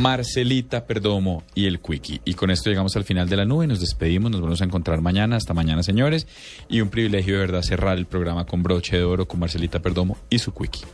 Marcelita Perdomo y el Quickie. Y con esto llegamos al final de la nube. Nos despedimos. Nos vamos a encontrar mañana. Hasta mañana, señores. Y un privilegio de verdad cerrar el programa con broche de oro con Marcelita Perdomo y su Quickie.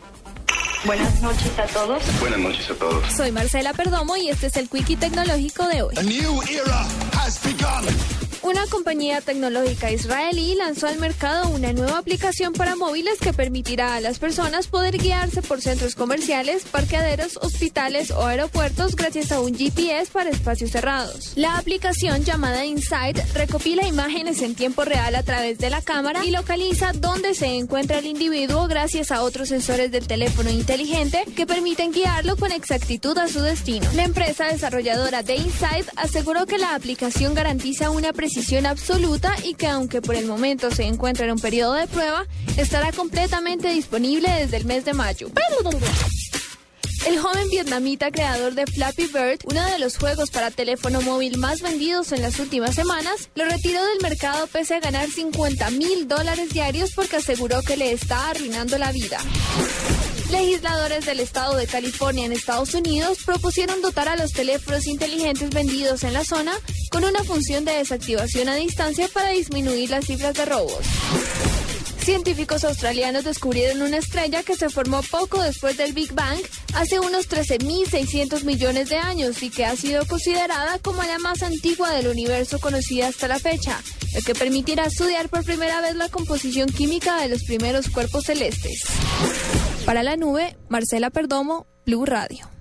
Buenas noches a todos. Buenas noches a todos. Soy Marcela Perdomo y este es el Quickie Tecnológico de hoy. A new era has begun. Una compañía tecnológica israelí lanzó al mercado una nueva aplicación para móviles que permitirá a las personas poder guiarse por centros comerciales, parqueaderos, hospitales o aeropuertos gracias a un GPS para espacios cerrados. La aplicación llamada Insight recopila imágenes en tiempo real a través de la cámara y localiza dónde se encuentra el individuo gracias a otros sensores del teléfono inteligente que permiten guiarlo con exactitud a su destino. La empresa desarrolladora de Insight aseguró que la aplicación garantiza una precisión absoluta y que aunque por el momento se encuentra en un periodo de prueba, estará completamente disponible desde el mes de mayo. Joven vietnamita creador de Flappy Bird, uno de los juegos para teléfono móvil más vendidos en las últimas semanas, lo retiró del mercado pese a ganar 50 mil dólares diarios porque aseguró que le está arruinando la vida. Legisladores del estado de California en Estados Unidos propusieron dotar a los teléfonos inteligentes vendidos en la zona con una función de desactivación a distancia para disminuir las cifras de robos. Científicos australianos descubrieron una estrella que se formó poco después del Big Bang, hace unos 13.600 millones de años y que ha sido considerada como la más antigua del universo conocida hasta la fecha, lo que permitirá estudiar por primera vez la composición química de los primeros cuerpos celestes. Para la nube, Marcela Perdomo, Blue Radio.